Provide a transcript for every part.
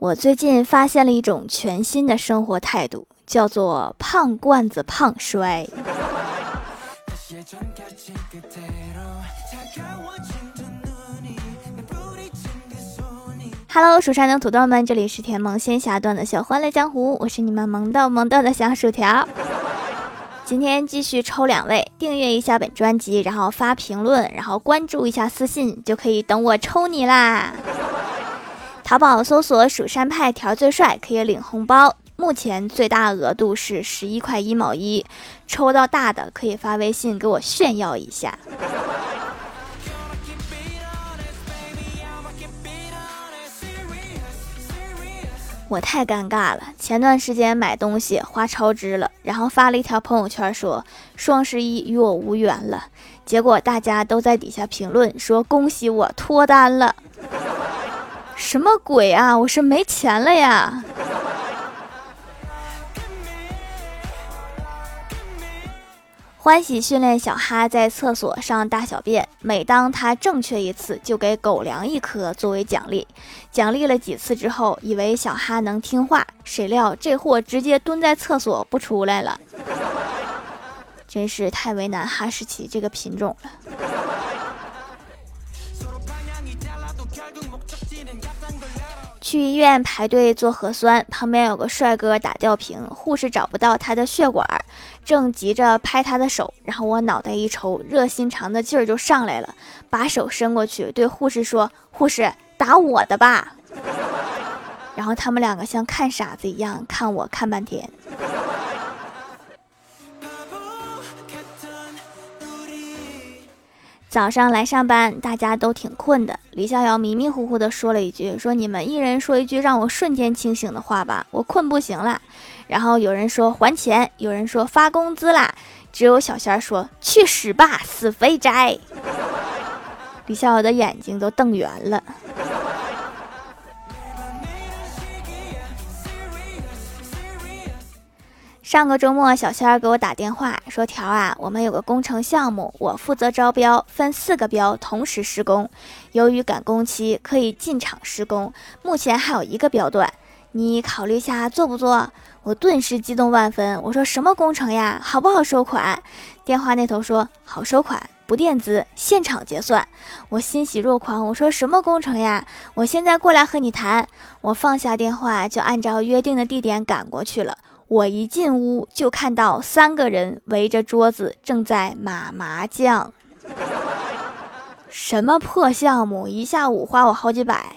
我最近发现了一种全新的生活态度，叫做“胖罐子胖摔”。Hello，蜀山的土豆们，这里是甜萌仙侠段的小欢乐江湖，我是你们萌逗萌逗的小薯条。今天继续抽两位，订阅一下本专辑，然后发评论，然后关注一下私信，就可以等我抽你啦。淘宝搜索“蜀山派条最帅”，可以领红包。目前最大额度是十一块一毛一，抽到大的可以发微信给我炫耀一下。我太尴尬了，前段时间买东西花超支了，然后发了一条朋友圈说双十一与我无缘了，结果大家都在底下评论说恭喜我脱单了。什么鬼啊！我是没钱了呀！欢喜训练小哈在厕所上大小便，每当他正确一次，就给狗粮一颗作为奖励。奖励了几次之后，以为小哈能听话，谁料这货直接蹲在厕所不出来了，真是太为难哈士奇这个品种了。去医院排队做核酸，旁边有个帅哥打吊瓶，护士找不到他的血管，正急着拍他的手，然后我脑袋一抽，热心肠的劲儿就上来了，把手伸过去对护士说：“护士，打我的吧。” 然后他们两个像看傻子一样看我看半天。早上来上班，大家都挺困的。李逍遥迷迷糊糊的说了一句：“说你们一人说一句让我瞬间清醒的话吧，我困不行了。”然后有人说还钱，有人说发工资啦，只有小仙儿说去死吧，死肥宅！李逍遥的眼睛都瞪圆了。上个周末，小仙儿给我打电话说：“条啊，我们有个工程项目，我负责招标，分四个标同时施工。由于赶工期，可以进场施工。目前还有一个标段，你考虑下做不做？”我顿时激动万分，我说：“什么工程呀？好不好收款？”电话那头说：“好收款，不垫资，现场结算。”我欣喜若狂，我说：“什么工程呀？我现在过来和你谈。”我放下电话，就按照约定的地点赶过去了。我一进屋就看到三个人围着桌子正在码麻将，什么破项目，一下午花我好几百。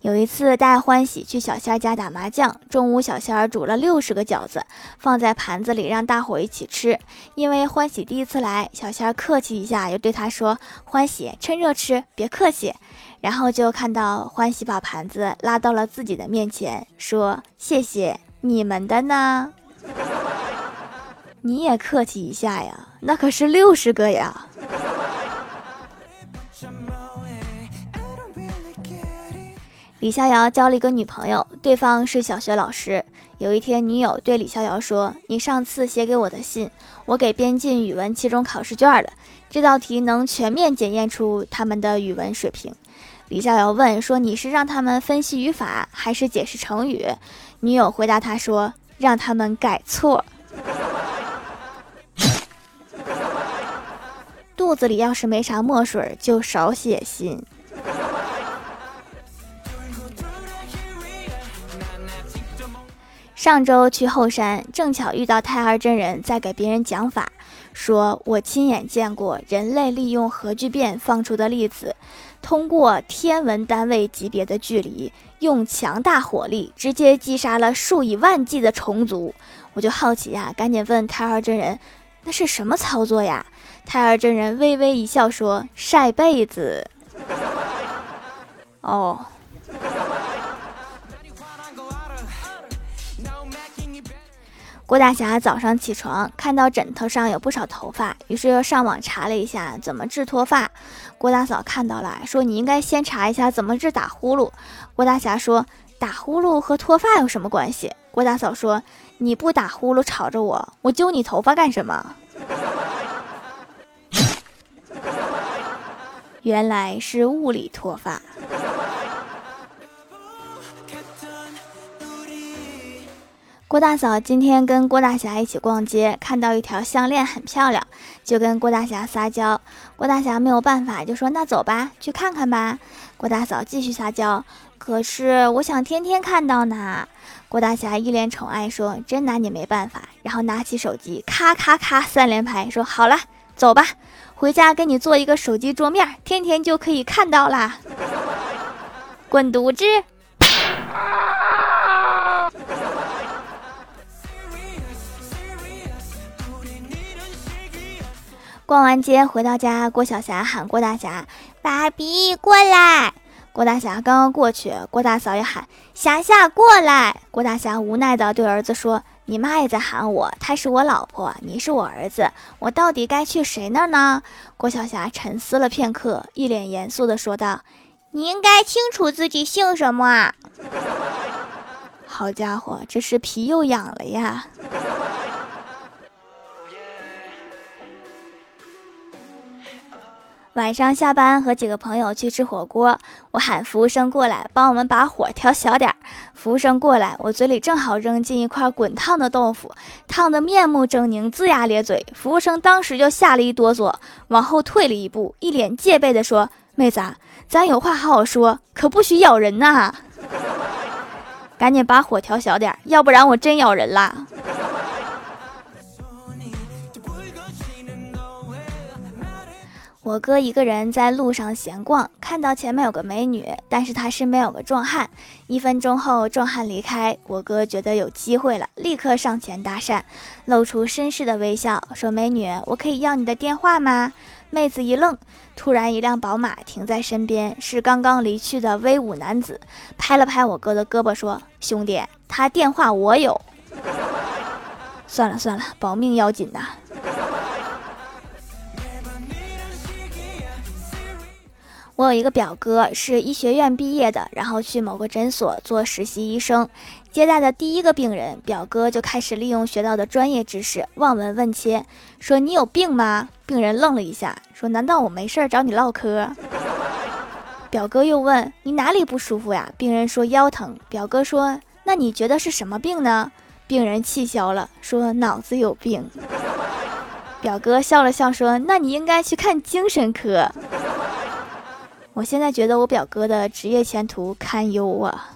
有一次带欢喜去小仙儿家打麻将，中午小仙儿煮了六十个饺子，放在盘子里让大伙一起吃。因为欢喜第一次来，小仙儿客气一下，又对他说：“欢喜，趁热吃，别客气。”然后就看到欢喜把盘子拉到了自己的面前，说：“谢谢你们的呢，你也客气一下呀，那可是六十个呀。”李逍遥交了一个女朋友，对方是小学老师。有一天，女友对李逍遥说：“你上次写给我的信，我给编进语文期中考试卷了，这道题能全面检验出他们的语文水平。”李逍遥问说：“你是让他们分析语法，还是解释成语？”女友回答他说：“让他们改错。肚子里要是没啥墨水，就少写信。”上周去后山，正巧遇到太二真人在给别人讲法，说我亲眼见过人类利用核聚变放出的粒子。通过天文单位级别的距离，用强大火力直接击杀了数以万计的虫族。我就好奇呀，赶紧问太二真人，那是什么操作呀？太二真人微微一笑说：“晒被子。” 哦。郭大侠早上起床，看到枕头上有不少头发，于是又上网查了一下怎么治脱发。郭大嫂看到了，说：“你应该先查一下怎么治打呼噜。”郭大侠说：“打呼噜和脱发有什么关系？”郭大嫂说：“你不打呼噜吵着我，我揪你头发干什么？” 原来是物理脱发。郭大嫂今天跟郭大侠一起逛街，看到一条项链很漂亮，就跟郭大侠撒娇。郭大侠没有办法，就说：“那走吧，去看看吧。”郭大嫂继续撒娇：“可是我想天天看到呢。”郭大侠一脸宠爱说：“真拿你没办法。”然后拿起手机，咔咔咔三连拍，说：“好了，走吧，回家给你做一个手机桌面，天天就可以看到啦。”滚犊子！逛完街回到家，郭晓霞喊郭大侠：“爸比过来！”郭大侠刚刚过去，郭大嫂也喊：“霞霞过来！”郭大侠无奈地对儿子说：“你妈也在喊我，她是我老婆，你是我儿子，我到底该去谁那儿呢？”郭晓霞沉思了片刻，一脸严肃地说道：“你应该清楚自己姓什么啊！”好家伙，这是皮又痒了呀！晚上下班和几个朋友去吃火锅，我喊服务生过来帮我们把火调小点儿。服务生过来，我嘴里正好扔进一块滚烫的豆腐，烫得面目狰狞，龇牙咧嘴。服务生当时就吓了一哆嗦，往后退了一步，一脸戒备地说：“妹子，咱有话好好说，可不许咬人呐！赶紧把火调小点儿，要不然我真咬人啦！”我哥一个人在路上闲逛，看到前面有个美女，但是他身边有个壮汉。一分钟后，壮汉离开，我哥觉得有机会了，立刻上前搭讪，露出绅士的微笑，说：“美女，我可以要你的电话吗？”妹子一愣，突然一辆宝马停在身边，是刚刚离去的威武男子，拍了拍我哥的胳膊，说：“兄弟，他电话我有。”算了算了，保命要紧呐。我有一个表哥是医学院毕业的，然后去某个诊所做实习医生，接待的第一个病人，表哥就开始利用学到的专业知识望闻问切，说你有病吗？病人愣了一下，说难道我没事找你唠嗑？表哥又问你哪里不舒服呀？病人说腰疼。表哥说那你觉得是什么病呢？病人气消了，说脑子有病。表哥笑了笑说那你应该去看精神科。我现在觉得我表哥的职业前途堪忧啊！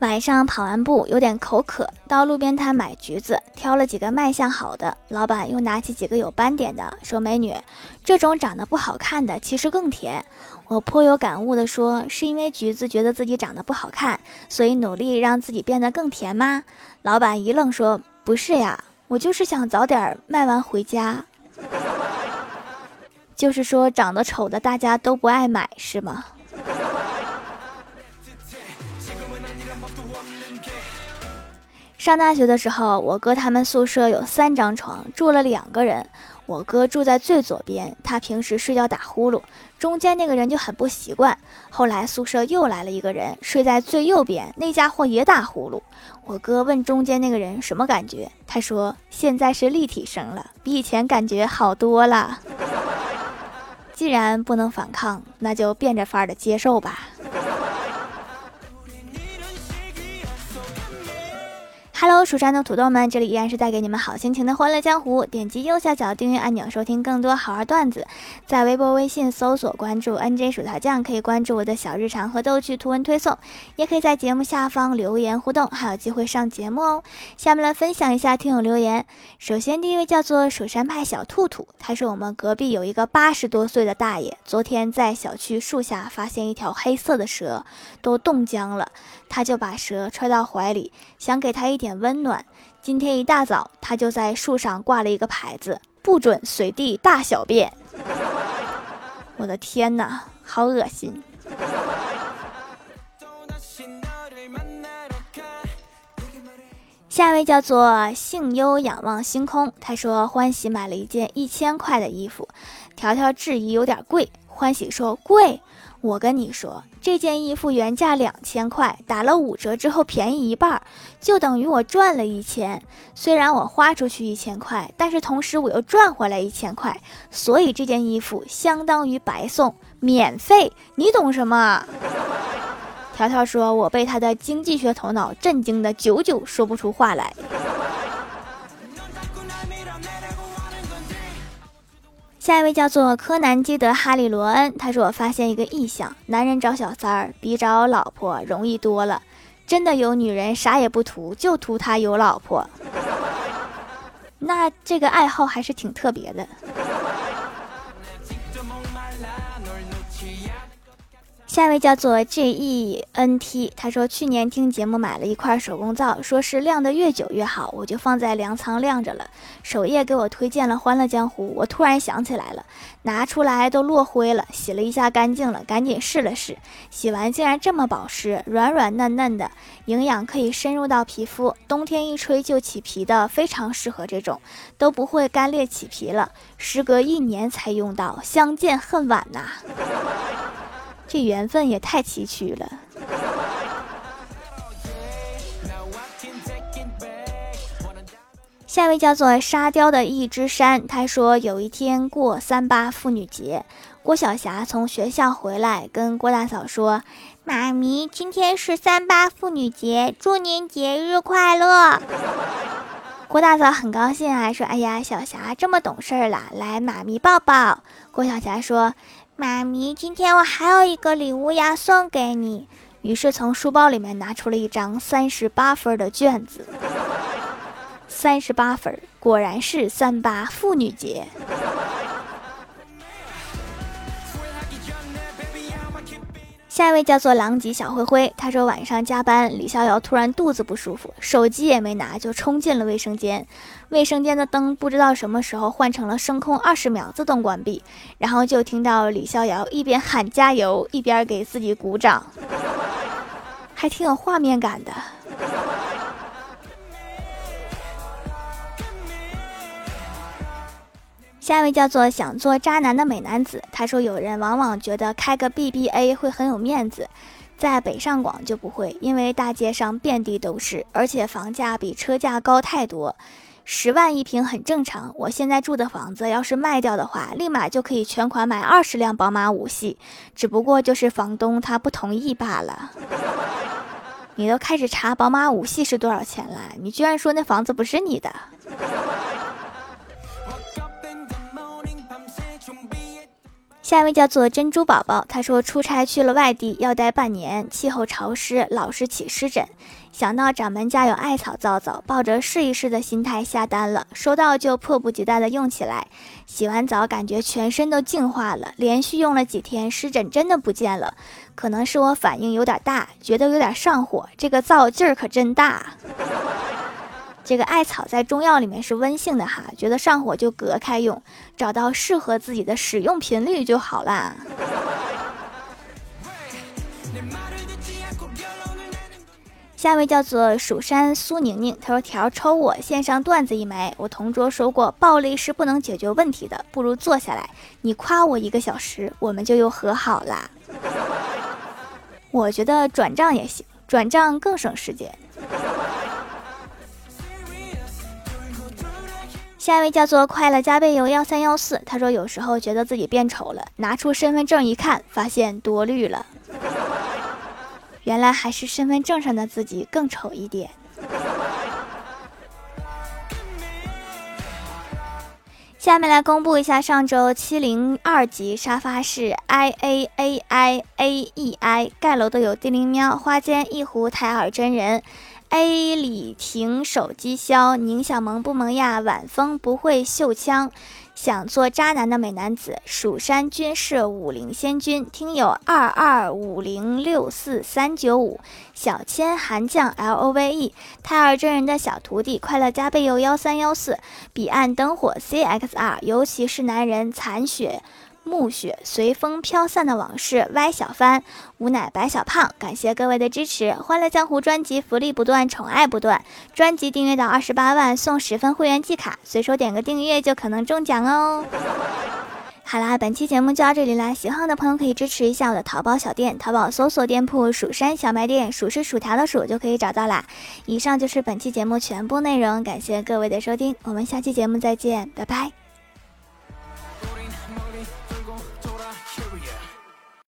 晚上跑完步有点口渴，到路边摊买橘子，挑了几个卖相好的。老板又拿起几个有斑点的，说：“美女，这种长得不好看的其实更甜。”我颇有感悟的说：“是因为橘子觉得自己长得不好看，所以努力让自己变得更甜吗？”老板一愣说：“不是呀。”我就是想早点卖完回家，就是说长得丑的大家都不爱买是吗？上大学的时候，我哥他们宿舍有三张床，住了两个人。我哥住在最左边，他平时睡觉打呼噜，中间那个人就很不习惯。后来宿舍又来了一个人，睡在最右边，那家伙也打呼噜。我哥问中间那个人什么感觉，他说现在是立体声了，比以前感觉好多了。既然不能反抗，那就变着法儿的接受吧。Hello，蜀山的土豆们，这里依然是带给你们好心情的欢乐江湖。点击右下角订阅按钮，收听更多好玩段子。在微博、微信搜索关注 NJ 薯条酱，可以关注我的小日常和逗趣图文推送，也可以在节目下方留言互动，还有机会上节目哦。下面来分享一下听友留言。首先，第一位叫做蜀山派小兔兔，他说我们隔壁有一个八十多岁的大爷，昨天在小区树下发现一条黑色的蛇，都冻僵了，他就把蛇揣到怀里，想给他一点。温暖。今天一大早，他就在树上挂了一个牌子，不准随地大小便。我的天哪，好恶心！下一位叫做幸优仰望星空，他说欢喜买了一件一千块的衣服，条条质疑有点贵。欢喜说贵。我跟你说，这件衣服原价两千块，打了五折之后便宜一半，就等于我赚了一千。虽然我花出去一千块，但是同时我又赚回来一千块，所以这件衣服相当于白送，免费。你懂什么？条条说：“我被他的经济学头脑震惊的久久说不出话来。”下一位叫做柯南基德哈里罗恩，他说：“我发现一个异象，男人找小三儿比找老婆容易多了。真的有女人啥也不图，就图他有老婆。那这个爱好还是挺特别的。”下一位叫做 J E N T，他说去年听节目买了一块手工皂，说是晾得越久越好，我就放在粮仓晾着了。首页给我推荐了《欢乐江湖》，我突然想起来了，拿出来都落灰了，洗了一下干净了，赶紧试了试，洗完竟然这么保湿，软软嫩嫩的，营养可以深入到皮肤，冬天一吹就起皮的，非常适合这种，都不会干裂起皮了。时隔一年才用到，相见恨晚呐。这缘分也太崎岖了。下一位叫做沙雕的一只山，他说有一天过三八妇女节，郭晓霞从学校回来，跟郭大嫂说：“妈咪，今天是三八妇女节，祝您节日快乐。”郭大嫂很高兴啊，说：“哎呀，小霞这么懂事儿啦，来，妈咪抱抱。”郭晓霞说。妈咪，今天我还有一个礼物要送给你。于是从书包里面拿出了一张三十八分的卷子，三十八分，果然是三八妇女节。下一位叫做狼藉小灰灰，他说晚上加班，李逍遥突然肚子不舒服，手机也没拿就冲进了卫生间，卫生间的灯不知道什么时候换成了声控二十秒自动关闭，然后就听到李逍遥一边喊加油，一边给自己鼓掌，还挺有画面感的。下一位叫做想做渣男的美男子，他说有人往往觉得开个 BBA 会很有面子，在北上广就不会，因为大街上遍地都是，而且房价比车价高太多，十万一平很正常。我现在住的房子要是卖掉的话，立马就可以全款买二十辆宝马五系，只不过就是房东他不同意罢了。你都开始查宝马五系是多少钱了，你居然说那房子不是你的？下一位叫做珍珠宝宝，他说出差去了外地，要待半年，气候潮湿，老是起湿疹。想到掌门家有艾草皂皂，抱着试一试的心态下单了，收到就迫不及待的用起来。洗完澡感觉全身都净化了，连续用了几天，湿疹真的不见了。可能是我反应有点大，觉得有点上火，这个皂劲儿可真大。这个艾草在中药里面是温性的哈，觉得上火就隔开用，找到适合自己的使用频率就好啦。下一位叫做蜀山苏宁宁，他说：“条抽我线上段子一枚。我同桌说过，暴力是不能解决问题的，不如坐下来，你夸我一个小时，我们就又和好啦。我觉得转账也行，转账更省时间。”下一位叫做快乐加倍油幺三幺四，他说有时候觉得自己变丑了，拿出身份证一看，发现多虑了，原来还是身份证上的自己更丑一点。下面来公布一下上周七零二级沙发是 i a a i a e i 盖楼的有地灵喵、花间一壶、台尔真人。A 李婷手机销，宁小萌不萌呀？晚风不会秀枪，想做渣男的美男子。蜀山军事武林仙君，听友二二五零六四三九五。小千寒将 L O V E，胎儿真人的小徒弟，快乐加倍又幺三幺四。彼岸灯火 C X R，尤其是男人残血。暮雪随风飘散的往事，歪小帆，吾乃白小胖，感谢各位的支持，欢乐江湖专辑福利不断，宠爱不断，专辑订阅到二十八万送十分会员季卡，随手点个订阅就可能中奖哦。好啦，本期节目就到这里啦！喜欢我的朋友可以支持一下我的淘宝小店，淘宝搜索店铺“蜀山小卖店”，数是薯条的数就可以找到啦。以上就是本期节目全部内容，感谢各位的收听，我们下期节目再见，拜拜。